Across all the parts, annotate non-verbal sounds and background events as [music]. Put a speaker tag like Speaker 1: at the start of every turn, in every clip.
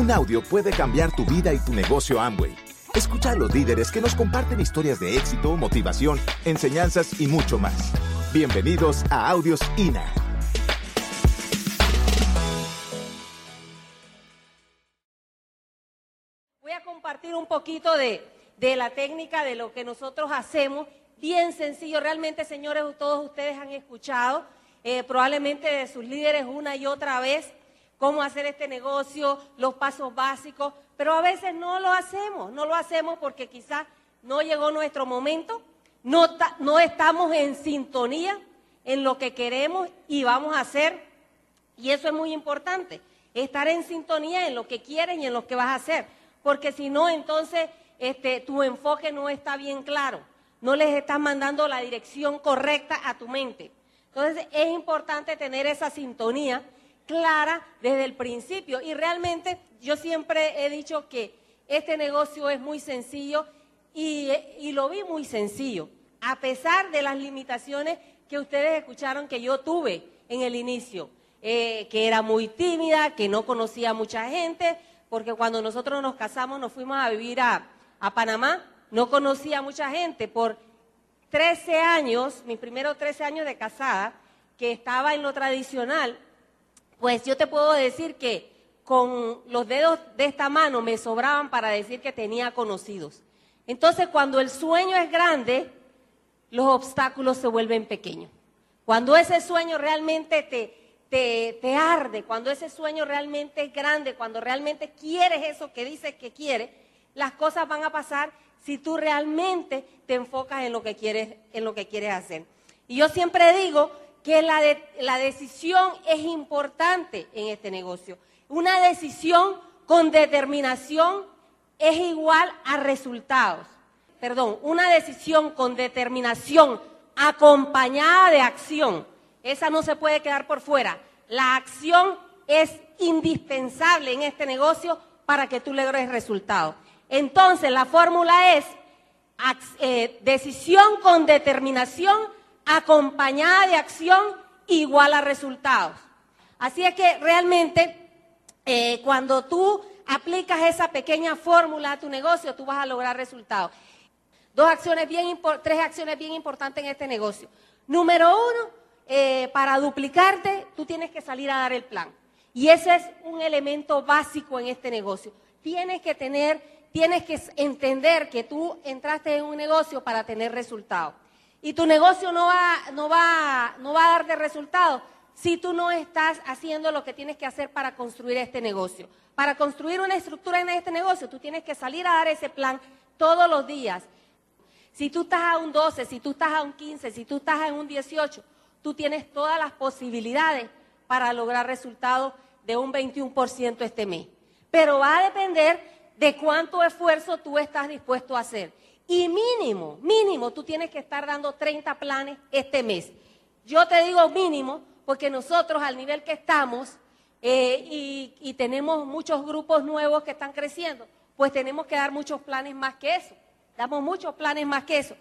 Speaker 1: Un audio puede cambiar tu vida y tu negocio Amway. Escucha a los líderes que nos comparten historias de éxito, motivación, enseñanzas y mucho más. Bienvenidos a Audios INA.
Speaker 2: Voy a compartir un poquito de, de la técnica de lo que nosotros hacemos. Bien sencillo, realmente señores, todos ustedes han escuchado eh, probablemente de sus líderes una y otra vez cómo hacer este negocio, los pasos básicos, pero a veces no lo hacemos, no lo hacemos porque quizás no llegó nuestro momento, no, estamos en sintonía en lo que queremos y vamos a hacer, y eso es muy importante, estar en sintonía en lo que quieres y en lo que vas a hacer, porque si no, entonces este, tu enfoque no está bien claro, no les estás mandando la dirección correcta a tu mente. Entonces es importante tener esa sintonía clara desde el principio. Y realmente yo siempre he dicho que este negocio es muy sencillo y, lo vi muy sencillo, a pesar de las limitaciones que ustedes escucharon que yo tuve en el inicio, eh, que era muy tímida, que no conocía a mucha gente, porque cuando nosotros nos casamos nos fuimos a vivir a, a Panamá, no conocía a mucha gente por 13 años, mis primeros 13 años de casada, que estaba en lo tradicional, pues yo te puedo decir que con los dedos de esta mano me sobraban para decir que tenía conocidos. Entonces, cuando el sueño es grande, los obstáculos se vuelven pequeños. Cuando ese sueño realmente te, te, te, arde, cuando ese sueño realmente es grande, cuando realmente quieres eso que dices que quieres, las cosas van a pasar si tú realmente te enfocas en lo que quieres, en lo que quieres hacer. Y yo siempre digo que la, la decisión es importante en este negocio. Una decisión con determinación es igual a resultados. Perdón, una decisión con determinación acompañada de acción. Esa no se puede quedar por fuera. La acción es indispensable en este negocio para que tú logres resultados. Entonces, la fórmula es eh, decisión con determinación acompañada de acción igual a resultados. Así es que realmente eh, cuando tú aplicas esa pequeña fórmula a tu negocio, tú vas a lograr resultados. Dos acciones bien, tres acciones bien importantes en este negocio. Número uno, eh, para duplicarte, tú tienes que salir a dar el plan. Y ese es un elemento básico en este negocio. Tienes que tener tienes que entender que tú entraste en un negocio para tener resultados. Y tu negocio no va, no va, no va a darte resultados si tú no estás haciendo lo que tienes que hacer para construir este negocio. Para construir una estructura en este negocio, tú tienes que salir a dar ese plan todos los días. Si tú estás a un 12, si tú estás a un 15, si tú estás en un 18, tú tienes todas las posibilidades para lograr resultados de un 21% este mes. Pero va a depender de cuánto esfuerzo tú estás dispuesto a hacer. Y mínimo, mínimo, tú tienes que estar dando 30 planes este mes. Yo te digo mínimo porque nosotros al nivel que estamos eh, y, tenemos muchos grupos nuevos que están creciendo, pues tenemos que dar muchos planes más que eso. Damos muchos planes más que eso.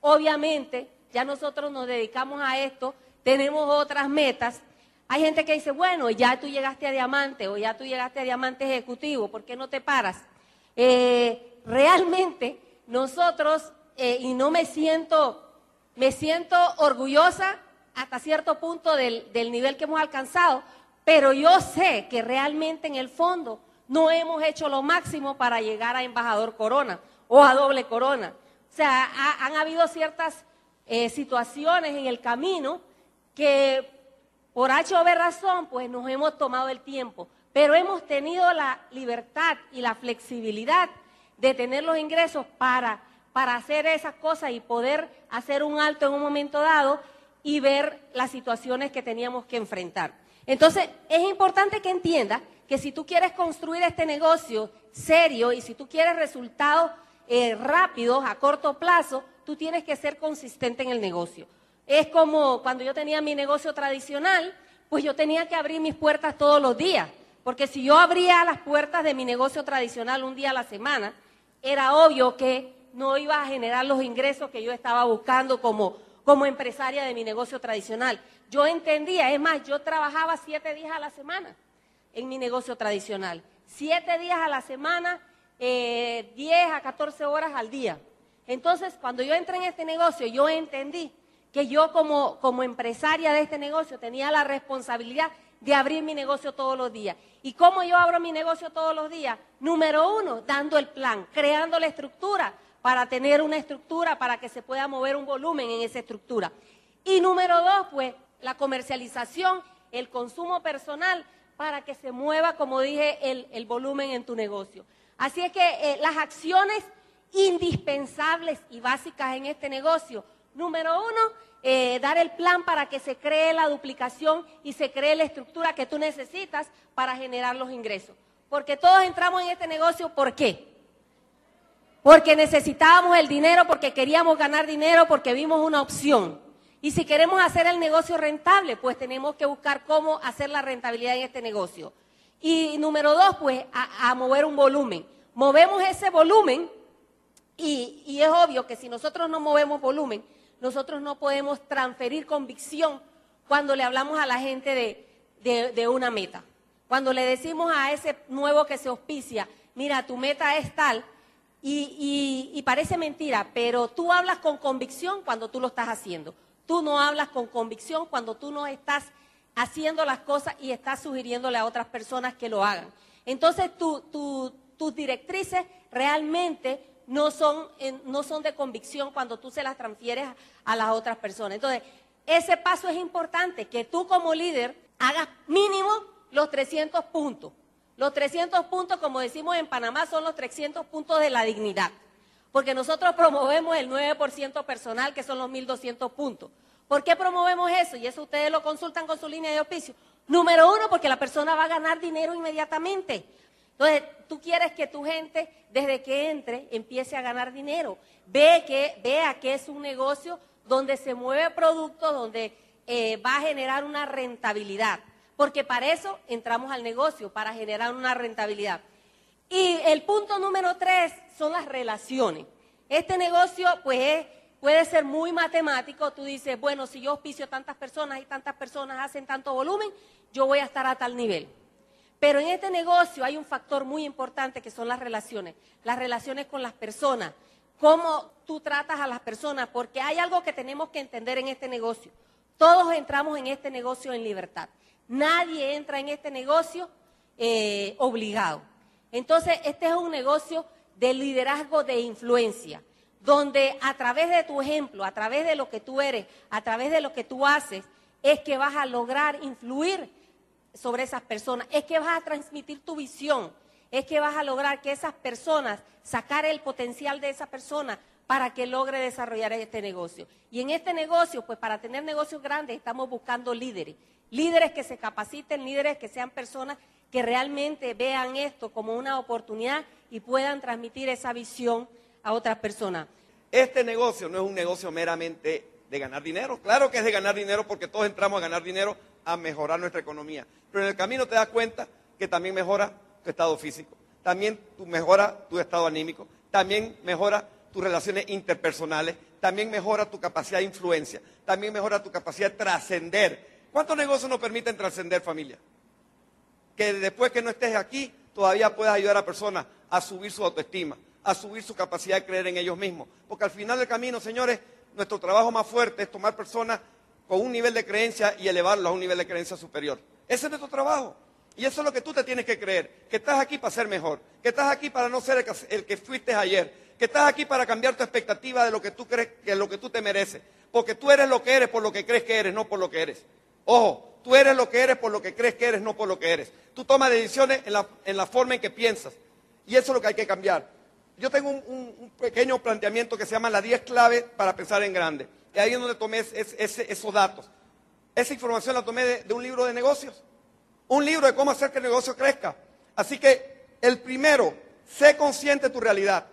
Speaker 2: Obviamente, ya nosotros nos dedicamos a esto, tenemos otras metas. Hay gente que dice, bueno, ya tú llegaste a diamante o ya tú llegaste a diamante ejecutivo, ¿por qué no te paras? Eh, realmente nosotros, eh, y no me siento, me siento orgullosa hasta cierto punto del, del nivel que hemos alcanzado, pero yo sé que realmente en el fondo no hemos hecho lo máximo para llegar a embajador corona o a doble corona. O sea, han habido ciertas eh, situaciones en el camino que por H o B razón, pues nos hemos tomado el tiempo pero hemos tenido la libertad y la flexibilidad de tener los ingresos para, para hacer esas cosas y poder hacer un alto en un momento dado y ver las situaciones que teníamos que enfrentar. Entonces, es importante que entiendas que si tú quieres construir este negocio serio y si tú quieres resultados eh, rápidos a corto plazo, tú tienes que ser consistente en el negocio. Es como cuando yo tenía mi negocio tradicional, pues yo tenía que abrir mis puertas todos los días. Porque si yo abría las puertas de mi negocio tradicional un día a la semana, era obvio que no iba a generar los ingresos que yo estaba buscando como, como empresaria de mi negocio tradicional. Yo entendía, es más, yo trabajaba siete días a la semana en mi negocio tradicional. siete días a la semana, eh, 10 a 14 horas al día. Entonces, cuando yo entré en este negocio, yo entendí que yo como, como empresaria de este negocio tenía la responsabilidad de abrir mi negocio todos los días. ¿Y cómo yo abro mi negocio todos los días? Número uno, dando el plan, creando la estructura para tener una estructura, para que se pueda mover un volumen en esa estructura. Y número dos, pues la comercialización, el consumo personal, para que se mueva, como dije, el, volumen en tu negocio. Así es que eh, las acciones indispensables y básicas en este negocio, número uno, eh, dar el plan para que se cree la duplicación y se cree la estructura que tú necesitas para generar los ingresos. Porque todos entramos en este negocio, ¿por qué? Porque necesitábamos el dinero, porque queríamos ganar dinero, porque vimos una opción. Y si queremos hacer el negocio rentable, pues tenemos que buscar cómo hacer la rentabilidad en este negocio. Y número dos, pues a, mover un volumen. Movemos ese volumen y, es obvio que si nosotros no movemos volumen, nosotros no podemos transferir convicción cuando le hablamos a la gente de, una meta. Cuando le decimos a ese nuevo que se auspicia, mira, tu meta es tal, y, y, parece mentira, pero tú hablas con convicción cuando tú lo estás haciendo. Tú no hablas con convicción cuando tú no estás haciendo las cosas y estás sugiriéndole a otras personas que lo hagan. Entonces tus directrices realmente no son, no son de convicción cuando tú se las transfieres a, las otras personas. Entonces, ese paso es importante, que tú como líder hagas mínimo los 300 puntos. Los 300 puntos, como decimos en Panamá, son los 300 puntos de la dignidad porque nosotros promovemos el 9% personal, que son los 1.200 puntos. ¿Por qué promovemos eso? Y eso ustedes lo consultan con su línea de oficio. Número uno, porque la persona va a ganar dinero inmediatamente. Entonces, tú quieres que tu gente, desde que entre, empiece a ganar dinero. Ve que, vea que es un negocio donde se mueve producto, donde eh, va a generar una rentabilidad. Porque para eso entramos al negocio, para generar una rentabilidad. Y el punto número tres son las relaciones. Este negocio, pues, puede ser muy matemático. Tú dices, bueno, si yo auspicio tantas personas y tantas personas hacen tanto volumen, yo voy a estar a tal nivel. Pero en este negocio hay un factor muy importante que son las relaciones. Las relaciones con las personas. Cómo tú tratas a las personas. Porque hay algo que tenemos que entender en este negocio. Todos entramos en este negocio en libertad. Nadie entra en este negocio eh, obligado. Entonces, este es un negocio de liderazgo de influencia, donde a través de tu ejemplo, a través de lo que tú eres, a través de lo que tú haces, es que vas a lograr influir sobre esas personas, es que vas a transmitir tu visión, es que vas a lograr que esas personas, sacar el potencial de esa persona para que logre desarrollar este negocio. Y en este negocio, pues para tener negocios grandes estamos buscando líderes, líderes que se capaciten, líderes que sean personas que realmente vean esto como una oportunidad y puedan transmitir esa visión a otras personas.
Speaker 3: Este negocio no es un negocio meramente de ganar dinero. Claro que es de ganar dinero porque todos entramos a ganar dinero a mejorar nuestra economía. Pero en el camino te das cuenta que también mejora tu estado físico, también mejora tu estado anímico, también mejora tus relaciones interpersonales, también mejora tu capacidad de influencia, también mejora tu capacidad de trascender. ¿Cuántos negocios nos permiten trascender familia? que después que no estés aquí, todavía puedas ayudar a personas a subir su autoestima, a subir su capacidad de creer en ellos mismos. Porque al final del camino, señores, nuestro trabajo más fuerte es tomar personas con un nivel de creencia y elevarlos a un nivel de creencia superior. Ese es nuestro trabajo. Y eso es lo que tú te tienes que creer, que estás aquí para ser mejor, que estás aquí para no ser el que, fuiste ayer, que estás aquí para cambiar tu expectativa de lo que tú crees que lo que tú te mereces, porque tú eres lo que eres por lo que crees que eres, no por lo que eres. Ojo, Tú eres lo que eres por lo que crees que eres, no por lo que eres. Tú tomas decisiones en la, forma en que piensas. Y eso es lo que hay que cambiar. Yo tengo un, pequeño planteamiento que se llama la 10 clave para pensar en grande. Y ahí es donde tomé esos datos. Esa información la tomé de, un libro de negocios. Un libro de cómo hacer que el negocio crezca. Así que el primero, sé consciente de tu realidad.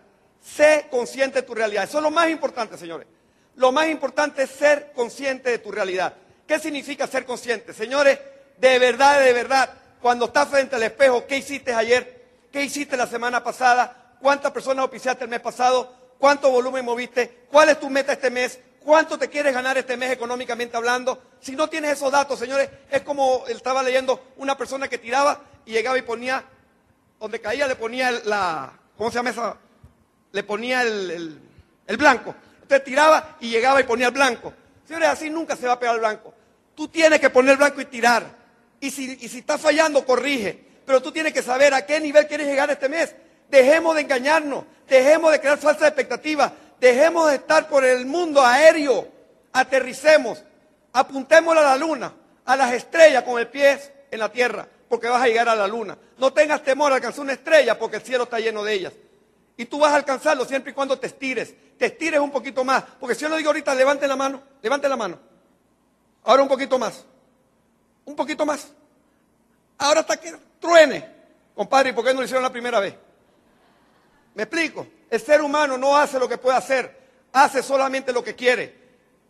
Speaker 3: Sé consciente de tu realidad. Eso es lo más importante, señores. Lo más importante es ser consciente de tu realidad. ¿Qué significa ser consciente? Señores, de verdad, de verdad, cuando estás frente al espejo, ¿qué hiciste ayer? ¿Qué hiciste la semana pasada? ¿Cuántas personas oficiaste el mes pasado? ¿Cuánto volumen moviste? ¿Cuál es tu meta este mes? ¿Cuánto te quieres ganar este mes económicamente hablando? Si no tienes esos datos, señores, es como estaba leyendo una persona que tiraba y llegaba y ponía donde caía le ponía la, ¿cómo se llama esa? Le ponía el, el blanco. Usted tiraba y llegaba y ponía el blanco. Señores, así nunca se va a pegar el blanco. Tú tienes que poner el blanco y tirar. Y si, y si está fallando, corrige. Pero tú tienes que saber a qué nivel quieres llegar este mes. Dejemos de engañarnos, dejemos de crear falsas expectativas, dejemos de estar por el mundo aéreo, aterricemos, apuntemos a la luna, a las estrellas con el pie en la tierra, porque vas a llegar a la luna. No tengas temor a alcanzar una estrella, porque el cielo está lleno de ellas. Y tú vas a alcanzarlo siempre y cuando te estires, te estires un poquito más, porque si yo le digo ahorita, levante la mano, levante la mano. Ahora un poquito más, un poquito más. Ahora hasta que truene. Compadre, ¿y por qué no lo hicieron la primera vez? ¿Me explico? El ser humano no hace lo que puede hacer, hace solamente lo que quiere,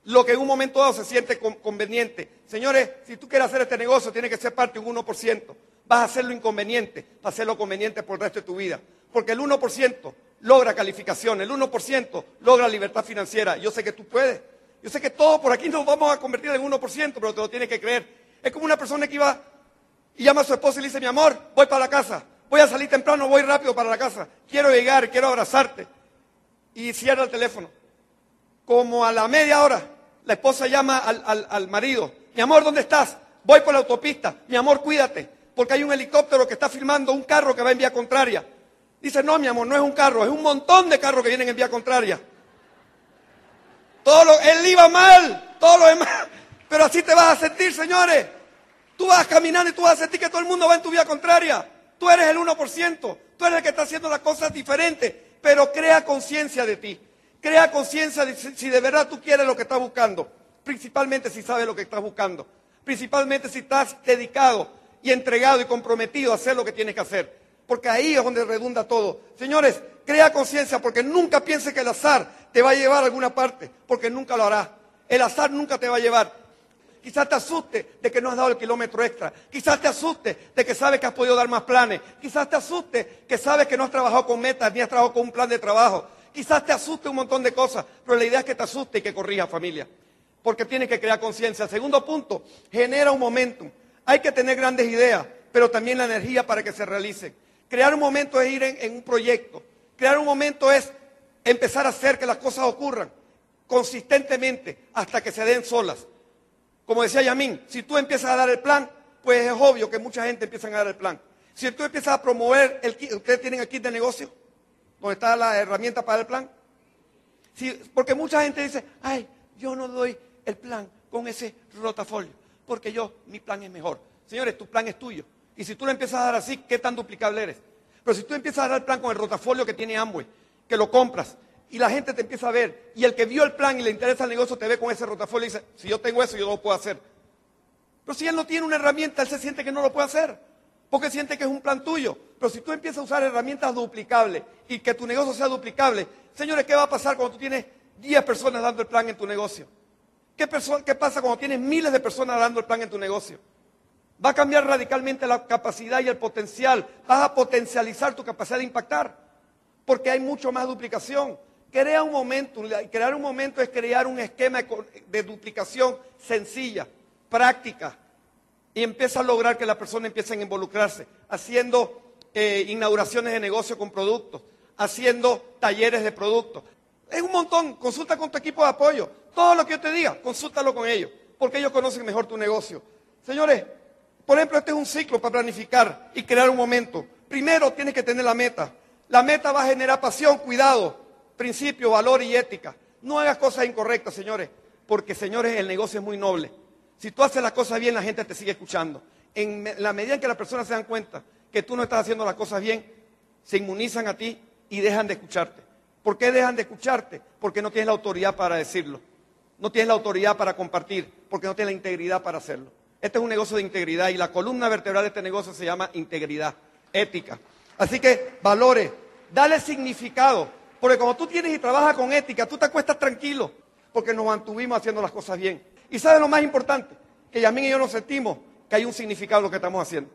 Speaker 3: lo que en un momento dado se siente conveniente. Señores, si tú quieres hacer este negocio, tiene que ser parte de un 1%. Vas a hacerlo inconveniente para hacerlo conveniente por el resto de tu vida. Porque el 1% logra calificación, el 1% logra libertad financiera. Yo sé que tú puedes. Yo sé que todos por aquí nos vamos a convertir en 1%, pero te lo tienes que creer. Es como una persona que iba y llama a su esposa y le dice, mi amor, voy para la casa voy a salir temprano, voy rápido para la casa, quiero llegar, quiero abrazarte. Y cierra el teléfono. Como a la media hora, la esposa llama al, marido, mi amor, ¿dónde estás? Voy por la autopista, mi amor, cuídate, porque hay un helicóptero que está filmando un carro que va en vía contraria. Dice, no, mi amor, no es un carro, es un montón de carros que vienen en vía contraria. Todo lo, él iba mal, todo lo demás. [laughs] Pero así te vas a sentir, señores. Tú vas caminando y tú vas a sentir que todo el mundo va en tu vía contraria. Tú eres el 1%, tú eres el que está haciendo las cosas diferentes, pero crea conciencia de ti. Crea conciencia de si de verdad tú quieres lo que estás buscando, principalmente si sabes lo que estás buscando, principalmente si estás dedicado y entregado y comprometido a hacer lo que tienes que hacer, porque ahí es donde redunda todo. Señores, crea conciencia porque nunca pienses que el azar te va a llevar a alguna parte, porque nunca lo hará. El azar nunca te va a llevar. Quizás te asuste de que no has dado el kilómetro extra. Quizás te asuste de que sabes que has podido dar más planes. Quizás te asuste que sabes que no has trabajado con metas ni has trabajado con un plan de trabajo. Quizás te asuste un montón de cosas. Pero la idea es que te asuste y que corrija familia. Porque tienes que crear conciencia. Segundo punto, genera un momentum. Hay que tener grandes ideas, pero también la energía para que se realicen. Crear un momento es ir en, en un proyecto. Crear un momento es empezar a hacer que las cosas ocurran consistentemente hasta que se den solas. Como decía Yamín, si tú empiezas a dar el plan, pues es obvio que mucha gente empieza a dar el plan. Si tú empiezas a promover, el, ¿ustedes tienen el kit de negocio? ¿Dónde está la herramienta para el plan? porque mucha gente dice, ay, yo no doy el plan con ese rotafolio, porque yo, mi plan es mejor. Señores, tu plan es tuyo. Y si tú lo empiezas a dar así, ¿qué tan duplicable eres? Pero si tú empiezas a dar el plan con el rotafolio que tiene Amway, que lo compras, y la gente te empieza a ver, y el que vio el plan y le interesa el negocio te ve con ese rotafolio y dice, si yo tengo eso, yo lo puedo hacer. Pero si él no tiene una herramienta, él se siente que no lo puede hacer, porque siente que es un plan tuyo. Pero si tú empiezas a usar herramientas duplicables y que tu negocio sea duplicable, señores, ¿qué va a pasar cuando tú tienes 10 personas dando el plan en tu negocio? ¿Qué, ¿Qué pasa cuando tienes miles de personas dando el plan en tu negocio? Va a cambiar radicalmente la capacidad y el potencial. Vas a potencializar tu capacidad de impactar, porque hay mucho más duplicación. Crea un momento, crear un momento es crear un esquema de duplicación sencilla, práctica, y empieza a lograr que las personas empiecen a involucrarse, haciendo eh, inauguraciones de negocio con productos, haciendo talleres de productos. Es un montón, consulta con tu equipo de apoyo. Todo lo que yo te diga, consúltalo con ellos, porque ellos conocen mejor tu negocio. Señores, por ejemplo, este es un ciclo para planificar y crear un momento. Primero tienes que tener la meta. La meta va a generar pasión, cuidado principio, valor y ética. No hagas cosas incorrectas, señores, porque, señores, el negocio es muy noble. Si tú haces las cosas bien, la gente te sigue escuchando. En la medida en que las personas se dan cuenta que tú no estás haciendo las cosas bien, se inmunizan a ti y dejan de escucharte. ¿Por qué dejan de escucharte? Porque no tienes la autoridad para decirlo. No tienes la autoridad para compartir, porque no tienes la integridad para hacerlo. Este es un negocio de integridad y la columna vertebral de este negocio se llama integridad, ética. Así que valores, dale significado. Porque como tú tienes y trabajas con ética, tú te acuestas tranquilo, porque nos mantuvimos haciendo las cosas bien. Y sabes lo más importante, que Yamín y yo nos sentimos que hay un significado en lo que estamos haciendo.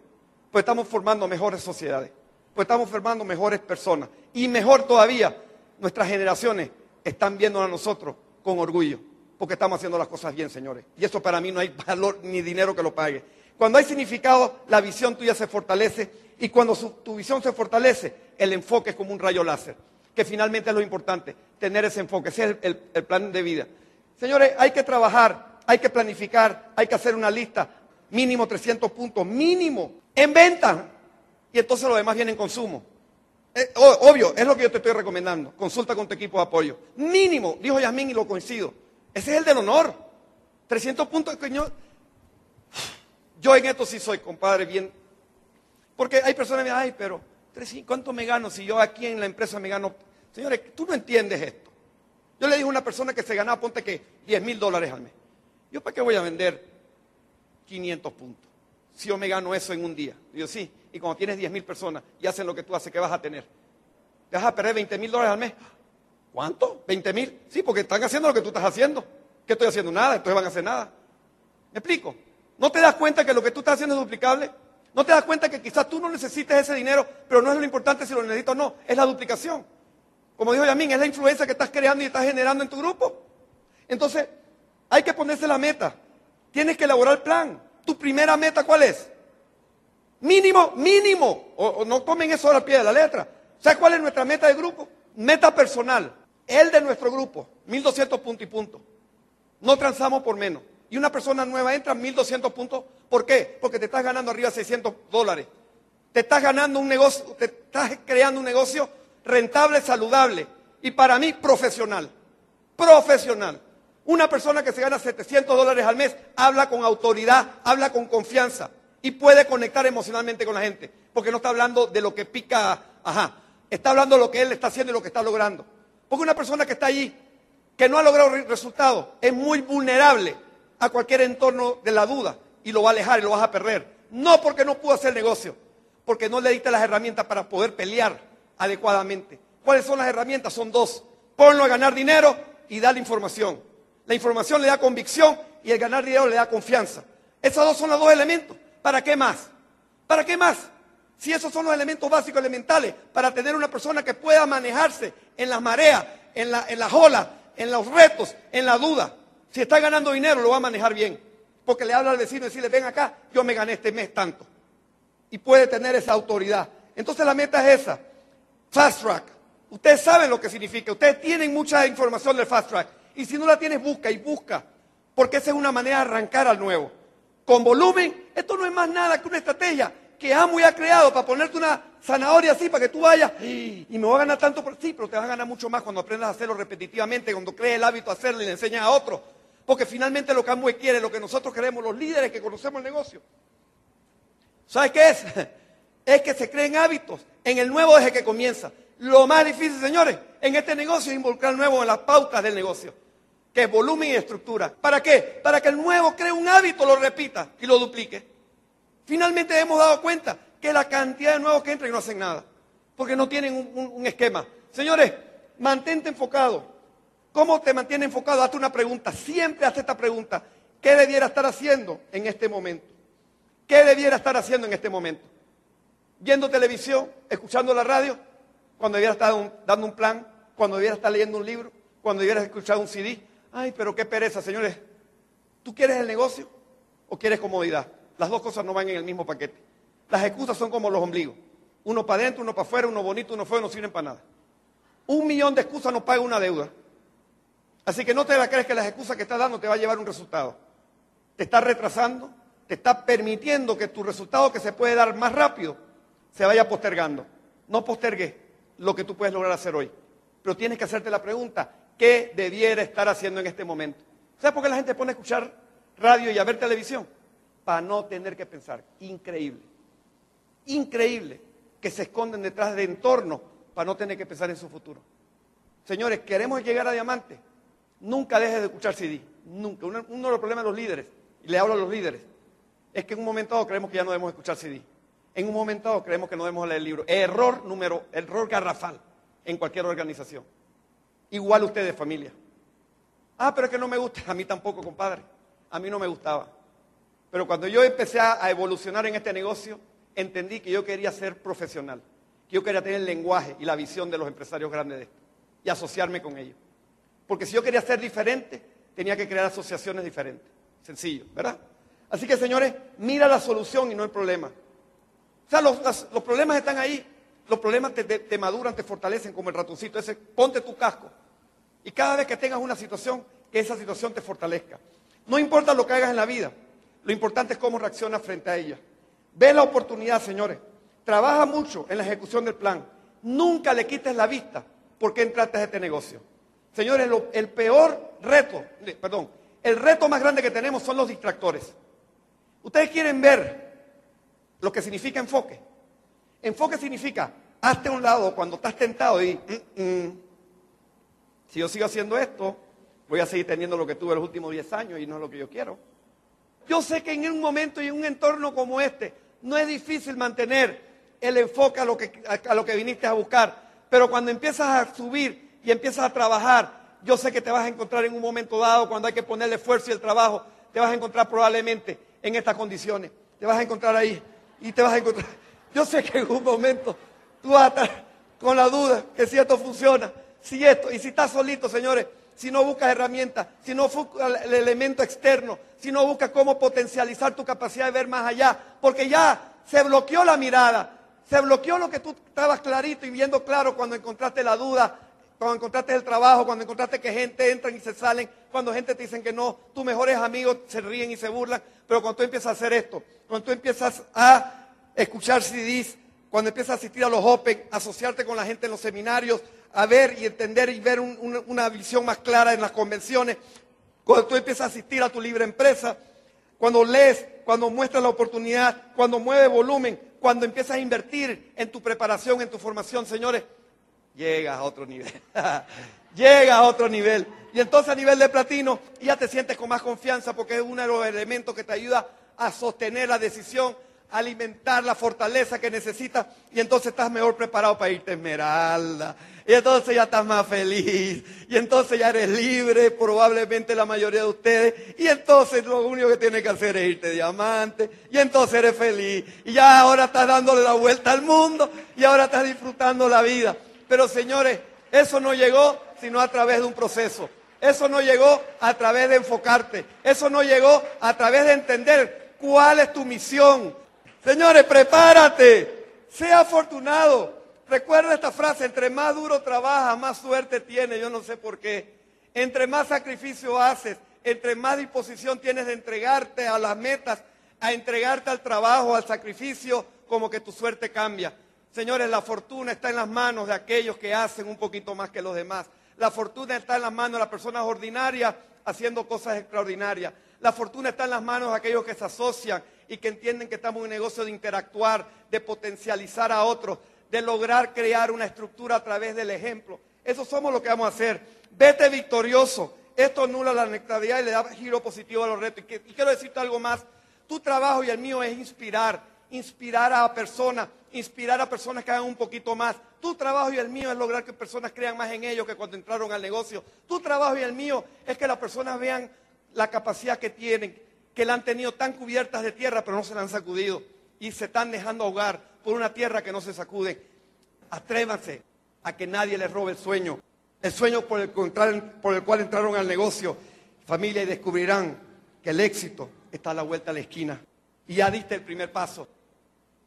Speaker 3: Pues estamos formando mejores sociedades, pues estamos formando mejores personas. Y mejor todavía, nuestras generaciones están viendo a nosotros con orgullo, porque estamos haciendo las cosas bien, señores. Y eso para mí no hay [laughs] valor ni dinero que lo pague. Cuando hay significado, la visión tuya se fortalece Y cuando tu visión se fortalece, el enfoque es como un rayo láser, que finalmente es lo importante, tener ese enfoque, ese es el, el plan de vida. Señores, hay que trabajar, hay que planificar, hay que hacer una lista, mínimo 300 puntos, mínimo, en venta. Y entonces lo demás viene en consumo. Eh, obvio, es lo que yo te estoy recomendando. Consulta con tu equipo de apoyo. Mínimo, dijo Yasmín y lo coincido. Ese es el del honor. 300 puntos. Yo, yo en esto sí soy, compadre, bien. Porque hay personas que me dicen, ay, pero ¿cuánto me gano si yo aquí en la empresa me gano? Señores, tú no entiendes esto. Yo le dije a una persona que se ganaba, ponte que 10 mil dólares al mes. ¿Yo para qué voy a vender 500 puntos? Si yo me gano eso en un día. Digo, sí, y cuando tienes 10 mil personas y hacen lo que tú haces, ¿qué vas a tener? ¿Te vas a perder 20 mil dólares al mes? ¿Cuánto? ¿20 mil? Sí, porque están haciendo lo que tú estás haciendo. ¿Qué estoy haciendo? Nada, entonces van a hacer nada. ¿Me explico? ¿No te das cuenta que lo que tú estás haciendo es duplicable? ¿No te das cuenta que quizás tú no necesites ese dinero, pero no es lo importante si lo necesito o no? Es la duplicación. Como dijo Yamín, es la influencia que estás creando y estás generando en tu grupo. Entonces, hay que ponerse la meta. Tienes que elaborar el plan. ¿Tu primera meta cuál es? Mínimo, mínimo. O, no tomen eso al pie de la letra. ¿Sabes cuál es nuestra meta de grupo? Meta personal. El de nuestro grupo. 1200 puntos y punto. No transamos por menos. Y una persona nueva entra 1200 puntos. ¿Por qué? Porque te estás ganando arriba 600 dólares. Te estás ganando un negocio, te estás creando un negocio rentable, saludable. Y para mí, profesional. Profesional. Una persona que se gana 700 dólares al mes habla con autoridad, habla con confianza y puede conectar emocionalmente con la gente, porque no está hablando de lo que pica, ajá, está hablando de lo que él está haciendo y lo que está logrando. Porque una persona que está allí, que no ha logrado resultados, es muy vulnerable a cualquier entorno de la duda y lo va a alejar y lo vas a perder. No porque no pudo hacer negocio, porque no le diste las herramientas para poder pelear adecuadamente. ¿Cuáles son las herramientas? Son dos. Ponlo a ganar dinero y darle información. La información le da convicción y el ganar dinero le da confianza. Esos dos son los dos elementos. ¿Para qué más? ¿Para qué más? Si esos son los elementos básicos elementales para tener una persona que pueda manejarse en las mareas, en, las olas, en los retos, en la duda. Si está ganando dinero, lo va a manejar bien. Porque le habla al vecino y decirle, ven acá, yo me gané este mes tanto. Y puede tener esa autoridad. Entonces la meta es esa. Fast track. Ustedes saben lo que significa. Ustedes tienen mucha información del fast track. Y si no la tienes, busca y busca. Porque esa es una manera de arrancar al nuevo con volumen, esto no es más nada que una estrategia que Amway ha creado para ponerte una zanahoria así para que tú vayas y me voy a ganar tanto por sí, pero te vas a ganar mucho más cuando aprendas a hacerlo repetitivamente, cuando crees el hábito de hacerlo y le enseñas a otro. Porque finalmente lo que Amway quiere, lo que nosotros queremos, los líderes que conocemos el negocio. ¿Sabes qué es? Es que se creen hábitos en el nuevo desde que comienza. Lo más difícil, señores, en este negocio es involucrar nuevo en las pautas del negocio que es volumen y estructura. ¿Para qué? Para que el nuevo cree un hábito, lo repita y lo duplique. Finalmente hemos dado cuenta que la cantidad de nuevos que entran no hacen nada, porque no tienen un, esquema. Señores, mantente enfocado. ¿Cómo te mantiene enfocado? Hazte una pregunta. Siempre hazte esta pregunta. ¿Qué debiera estar haciendo en este momento? ¿Qué debiera estar haciendo en este momento? Viendo televisión, escuchando la radio, cuando debiera estar dando un plan, cuando debiera estar leyendo un libro, cuando debiera escuchar un CD, Ay, pero qué pereza, señores. ¿Tú quieres el negocio o quieres comodidad? Las dos cosas no van en el mismo paquete. Las excusas son como los ombligos. Uno para adentro, uno para afuera, uno bonito, uno feo, no sirven para nada. Un millón de excusas no paga una deuda. Así que no te la crees que las excusas que estás dando te va a llevar un resultado. Te está retrasando, te está permitiendo que tu resultado que se puede dar más rápido se vaya postergando. No postergues lo que tú puedes lograr hacer hoy. Pero tienes que hacerte la pregunta, ¿Qué debiera estar haciendo en este momento? ¿Sabes por qué la gente pone a escuchar radio y a ver televisión? Para no tener que pensar. Increíble. Increíble que se esconden detrás de entornos para no tener que pensar en su futuro. Señores, queremos llegar a diamante. Nunca dejes de escuchar CD. Nunca. Uno, de los problemas de los líderes, y le hablo a los líderes, es que en un momento dado creemos que ya no debemos escuchar CD. En un momento dado creemos que no debemos leer el libro. Error número, error garrafal en cualquier organización. Igual ustedes, familia. Ah, pero es que no me gusta. [laughs] A mí tampoco, compadre. A mí no me gustaba. Pero cuando yo empecé a evolucionar en este negocio, entendí que yo quería ser profesional. Que yo quería tener el lenguaje y la visión de los empresarios grandes de esto. Y asociarme con ellos. Porque si yo quería ser diferente, tenía que crear asociaciones diferentes. Sencillo, ¿verdad? Así que, señores, mira la solución y no el problema. O sea, los, los problemas están ahí. Los problemas te, te- maduran, te fortalecen como el ratoncito ese. Ponte tu casco. Y cada vez que tengas una situación, que esa situación te fortalezca. No importa lo que hagas en la vida, lo importante es cómo reaccionas frente a ella. Ve la oportunidad, señores. Trabaja mucho en la ejecución del plan. Nunca le quites la vista porque entraste a este negocio. Señores, el peor reto, perdón, el reto más grande que tenemos son los distractores. Ustedes quieren ver lo que significa enfoque. Enfoque significa, hazte a un lado cuando estás tentado y, "Mm, mm, si yo sigo haciendo esto, voy a seguir teniendo lo que tuve los últimos 10 años y no es lo que yo quiero. Yo sé que en un momento y en un entorno como este, no es difícil mantener el enfoque a lo que, a, lo que viniste a buscar, pero cuando empiezas a subir y empiezas a trabajar, yo sé que te vas a encontrar en un momento dado, cuando hay que ponerle esfuerzo y el trabajo, te vas a encontrar probablemente en estas condiciones. Te vas a encontrar ahí y te vas a encontrar. Yo sé que en un momento tú vas a estar con la duda que si esto funciona, si esto, y si estás solito, señores, si no buscas herramientas, si no buscas el elemento externo, si no buscas cómo potencializar tu capacidad de ver más allá, porque ya se bloqueó la mirada, se bloqueó lo que tú estabas clarito y viendo claro cuando encontraste la duda, cuando encontraste el trabajo, cuando encontraste que gente entra y se salen, cuando gente te dicen que no, tus mejores amigos se ríen y se burlan, pero cuando tú empiezas a hacer esto, cuando tú empiezas a escuchar CDs, cuando empiezas a asistir a los Open, asociarte con la gente en los seminarios, a ver y entender y ver un- un- una visión más clara en las convenciones, cuando tú empiezas a asistir a tu libre empresa, cuando lees, cuando muestras la oportunidad, cuando mueves volumen, cuando empiezas a invertir en tu preparación, en tu formación, señores, llegas a otro nivel. [laughs] llegas a otro nivel. Y entonces a nivel de platino ya te sientes con más confianza porque es uno de los elementos que te ayuda a sostener la decisión, a alimentar la fortaleza que necesitas y entonces estás mejor preparado para irte a esmeralda. Y entonces ya estás más feliz. Y entonces ya eres libre, probablemente la mayoría de ustedes. Y entonces lo único que tienes que hacer es irte diamante. Y entonces eres feliz. Y ya ahora estás dándole la vuelta al mundo. Y ahora estás disfrutando la vida. Pero señores, eso no llegó sino a través de un proceso. Eso no llegó a través de enfocarte. Eso no llegó a través de entender cuál es tu misión. Señores, prepárate. Sea afortunado. Recuerda esta frase, entre más duro trabajas, más suerte tienes. Yo no sé por qué. Entre más sacrificio haces, entre más disposición tienes de entregarte a las metas, a entregarte al trabajo, al sacrificio, como que tu suerte cambia. Señores, la fortuna está en las manos de aquellos que hacen un poquito más que los demás. La fortuna está en las manos de las personas ordinarias haciendo cosas extraordinarias. La fortuna está en las manos de aquellos que se asocian y que entienden que estamos en un negocio de interactuar, de potencializar a otros, de lograr crear una estructura a través del ejemplo. Eso somos lo que vamos a hacer. Vete victorioso. Esto anula la neutralidad y le da giro positivo a los retos. Y, quiero decirte algo más. Tu trabajo y el mío es inspirar, inspirar a personas, inspirar a personas que hagan un poquito más. Tu trabajo y el mío es lograr que personas crean más en ellos que cuando entraron al negocio. Tu trabajo y el mío es que las personas vean la capacidad que tienen, que la han tenido tan cubiertas de tierra, pero no se la han sacudido y se están dejando ahogar por una tierra que no se sacude. Atrévanse a que nadie les robe el sueño, el sueño por el, por el cual entraron al negocio, familia, y descubrirán que el éxito está a la vuelta de la esquina. Y ya diste el primer paso.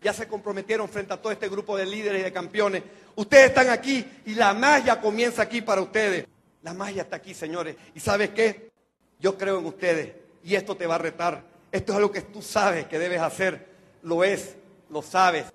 Speaker 3: Ya se comprometieron frente a todo este grupo de líderes y de campeones. Ustedes están aquí y la magia comienza aquí para ustedes. La magia está aquí, señores. ¿Y sabes qué? Yo creo en ustedes y esto te va a retar. Esto es algo que tú sabes que debes hacer. Lo es, lo sabes.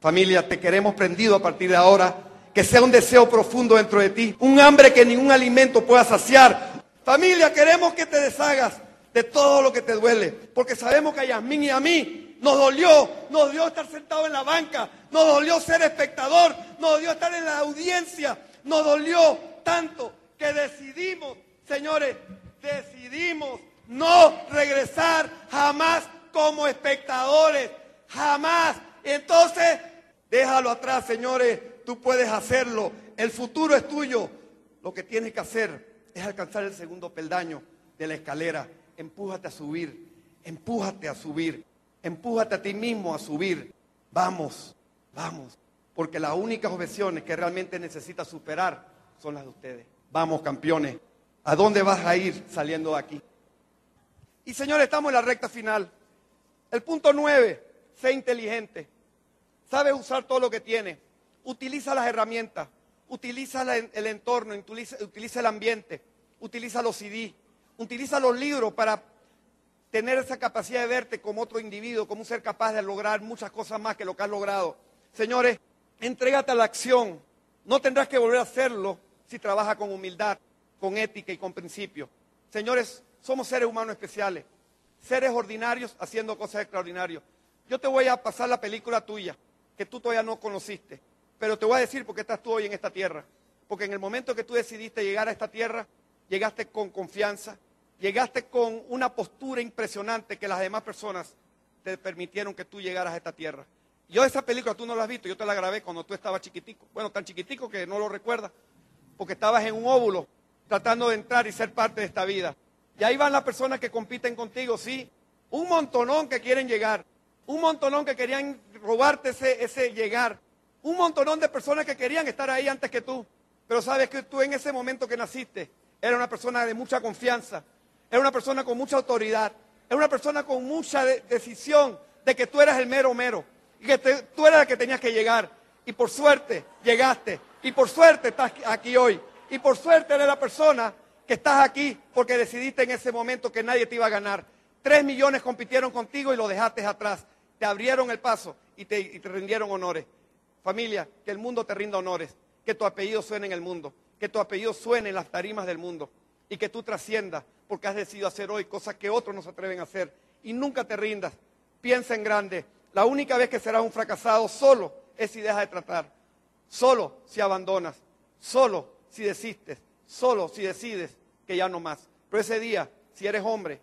Speaker 3: Familia, te queremos prendido a partir de ahora. Que sea un deseo profundo dentro de ti. Un hambre que ningún alimento pueda saciar. Familia, queremos que te deshagas de todo lo que te duele. Porque sabemos que a Yasmín y a mí nos dolió. Nos dolió estar sentado en la banca. Nos dolió ser espectador. Nos dolió estar en la audiencia. Nos dolió tanto que decidimos, señores, decidimos no regresar jamás como espectadores. Jamás. Entonces, déjalo atrás, señores. Tú puedes hacerlo. El futuro es tuyo. Lo que tienes que hacer es alcanzar el segundo peldaño de la escalera. Empújate a subir. Empújate a subir. Empújate a ti mismo a subir. Vamos, vamos. Porque las únicas objeciones que realmente necesitas superar son las de ustedes. Vamos, campeones. ¿A dónde vas a ir saliendo de aquí? Y señores, estamos en la recta final. El punto nueve, sé inteligente. sabes usar todo lo que tienes, utiliza las herramientas, utiliza el entorno, utiliza, el ambiente, utiliza los CD, utiliza los libros para tener esa capacidad de verte como otro individuo, como un ser capaz de lograr muchas cosas más que lo que has logrado. Señores, entrégate a la acción. No tendrás que volver a hacerlo si trabajas con humildad, con ética y con principios. Señores, somos seres humanos especiales, seres ordinarios haciendo cosas extraordinarias. Yo te voy a pasar la película tuya, que tú todavía no conociste, pero te voy a decir por qué estás tú hoy en esta tierra. Porque en el momento que tú decidiste llegar a esta tierra, llegaste con confianza, llegaste con una postura impresionante que las demás personas te permitieron que tú llegaras a esta tierra. Yo esa película tú no la has visto, yo te la grabé cuando tú estabas chiquitico. Bueno, tan chiquitico que no lo recuerdas, porque estabas en un óvulo tratando de entrar y ser parte de esta vida. Y ahí van las personas que compiten contigo, sí. Un montonón que quieren llegar. Un montonón que querían robarte ese, llegar. Un montonón de personas que querían estar ahí antes que tú. Pero sabes que tú en ese momento que naciste, eras una persona de mucha confianza, era una persona con mucha autoridad, era una persona con mucha decisión de que tú eras el mero mero y que tú eras el que tenías que llegar. Y por suerte llegaste. Y por suerte estás aquí hoy. Y por suerte eres la persona que estás aquí porque decidiste en ese momento que nadie te iba a ganar. Tres millones compitieron contigo y lo dejaste atrás. Te abrieron el paso y te, y te rindieron honores. Familia, que el mundo te rinda honores. Que tu apellido suene en el mundo. Que tu apellido suene en las tarimas del mundo. Y que tú trasciendas porque has decidido hacer hoy cosas que otros no se atreven a hacer. Y nunca te rindas. Piensa en grande. La única vez que serás un fracasado solo es si dejas de tratar. Solo si abandonas. Solo si desistes. Solo si decides que ya no más. Pero ese día, si eres hombre,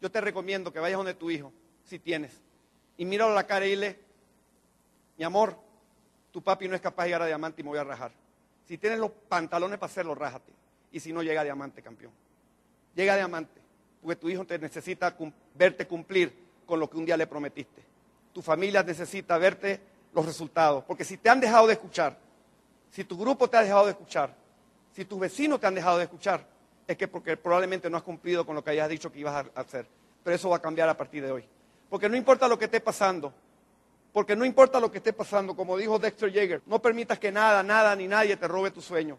Speaker 3: yo te recomiendo que vayas donde tu hijo, si tienes. Y míralo a la cara y dile, mi amor, tu papi no es capaz de llegar a diamante y me voy a rajar. Si tienes los pantalones para hacerlo, rájate. Y si no, llega diamante, campeón llega diamante, porque tu hijo te necesita verte cumplir con lo que un día le prometiste. Tu familia necesita verte los resultados, porque si te han dejado de escuchar, si tu grupo te ha dejado de escuchar, si tus vecinos te han dejado de escuchar, es que porque probablemente no has cumplido con lo que hayas dicho que ibas a hacer. Pero eso va a cambiar a partir de hoy. Porque no importa lo que esté pasando, porque no importa lo que esté pasando, como dijo Dexter Yeager, no permitas que nada, nada ni nadie te robe tu sueño.